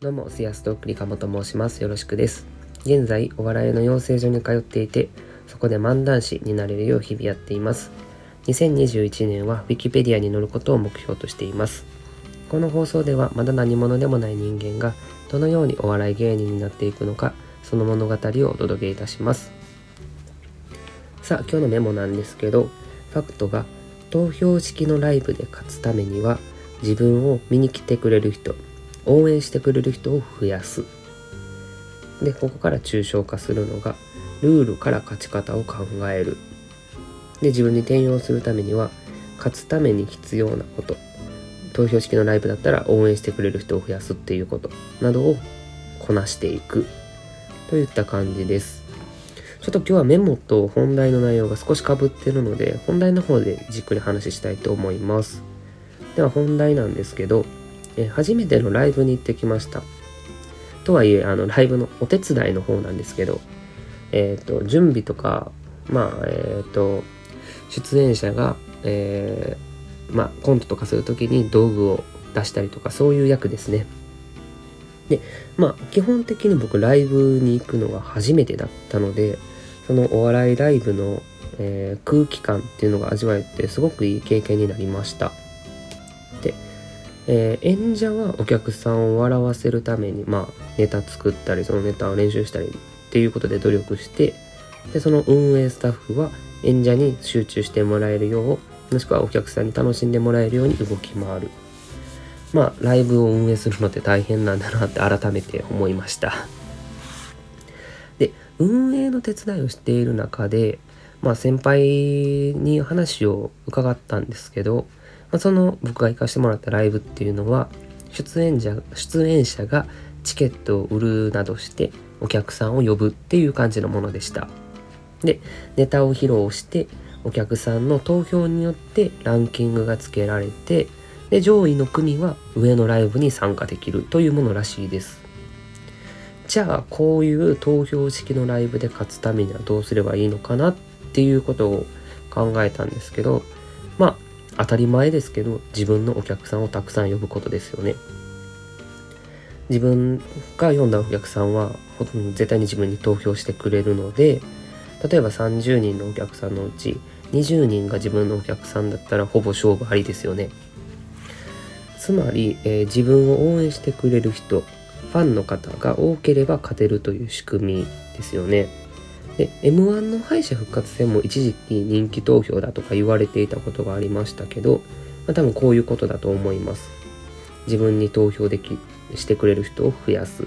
どうも、スヤストクリカモと申します。よろしくです。現在、お笑いの養成所に通っていて、そこで漫談師になれるよう日々やっています。2021年は Wikipedia に載ることを目標としています。この放送ではまだ何者でもない人間がどのようにお笑い芸人になっていくのか、その物語をお届けいたします。さあ、今日のメモなんですけど、ファクトが投票式のライブで勝つためには自分を見に来てくれる人応援してくれる人を増やす。でここから抽象化するのがルールから勝ち方を考える。で自分に転用するためには勝つために必要なこと。投票式のライブだったら応援してくれる人を増やすっていうこと。などをこなしていく。といった感じです。ちょっと今日はメモと本題の内容が少しかぶってるので本題の方でじっくり話したいと思います。では本題なんですけどえ初めてのライブに行ってきました。とはいえ、あの、ライブのお手伝いの方なんですけど、えっ、ー、と、準備とか、まあ、えっ、ー、と、出演者が、えー、まあ、コントとかする時に道具を出したりとか、そういう役ですね。で、まあ、基本的に僕、ライブに行くのが初めてだったので、そのお笑いライブの、え、空気感っていうのが味わえて、すごくいい経験になりました。えー、演者はお客さんを笑わせるために、まあ、ネタ作ったりそのネタを練習したりっていうことで努力してでその運営スタッフは演者に集中してもらえるようもしくはお客さんに楽しんでもらえるように動き回る。まあライブを運営するのって大変なんだなって改めて思いました。で運営の手伝いをしている中でまあ先輩に話を伺ったんですけどまあ、その僕が行かしてもらったライブっていうのは出演者出演者がチケットを売るなどしてお客さんを呼ぶっていう感じのものでした。でネタを披露してお客さんの投票によってランキングがつけられてで上位の組は上のライブに参加できるというものらしいです。じゃあこういう投票式のライブで勝つためにはどうすればいいのかなっていうことを考えたんですけどまあ当たり前ですけど自分のお客さんをたくさん呼ぶことですよね。自分が読んだお客さんはほとんど絶対に自分に投票してくれるので例えば30人のお客さんのうち20人が自分のお客さんだったらほぼ勝負ありですよね。つまり、えー、自分を応援してくれる人ファンの方が多ければ勝てるという仕組みですよね。で M1 の敗者復活戦も一時期人気投票だとか言われていたことがありましたけど、まあ、多分こういうことだと思います。自分に投票できしてくれる人を増やす。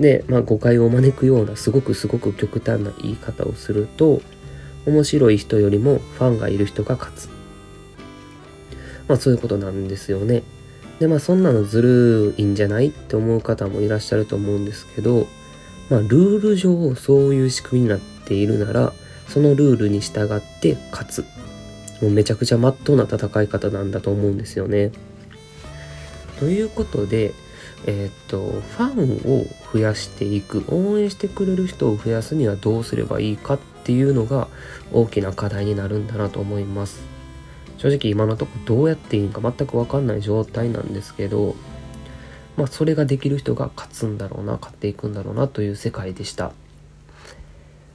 で、まあ、誤解を招くようなすごくすごく極端な言い方をすると面白い人よりもファンがいる人が勝つ。まあそういうことなんですよね。でまあそんなのずるいんじゃないって思う方もいらっしゃると思うんですけどまあ、ルール上そういう仕組みになっているならそのルールに従って勝つもうめちゃくちゃまっとうな戦い方なんだと思うんですよね。ということで、えー、っとファンを増やしていく応援してくれる人を増やすにはどうすればいいかっていうのが大きな課題になるんだなと思います。正直今のとこどうやっていいんか全く分かんない状態なんですけどまあ、それができる人が勝つんだろうな勝っていくんだろうなという世界でした。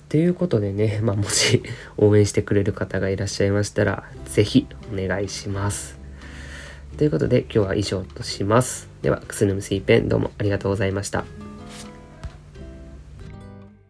ということでね、まあ、もし 応援してくれる方がいらっしゃいましたら、是非お願いします。ということで今日は以上とします。では、くすぬむすいペンどうもありがとうございました。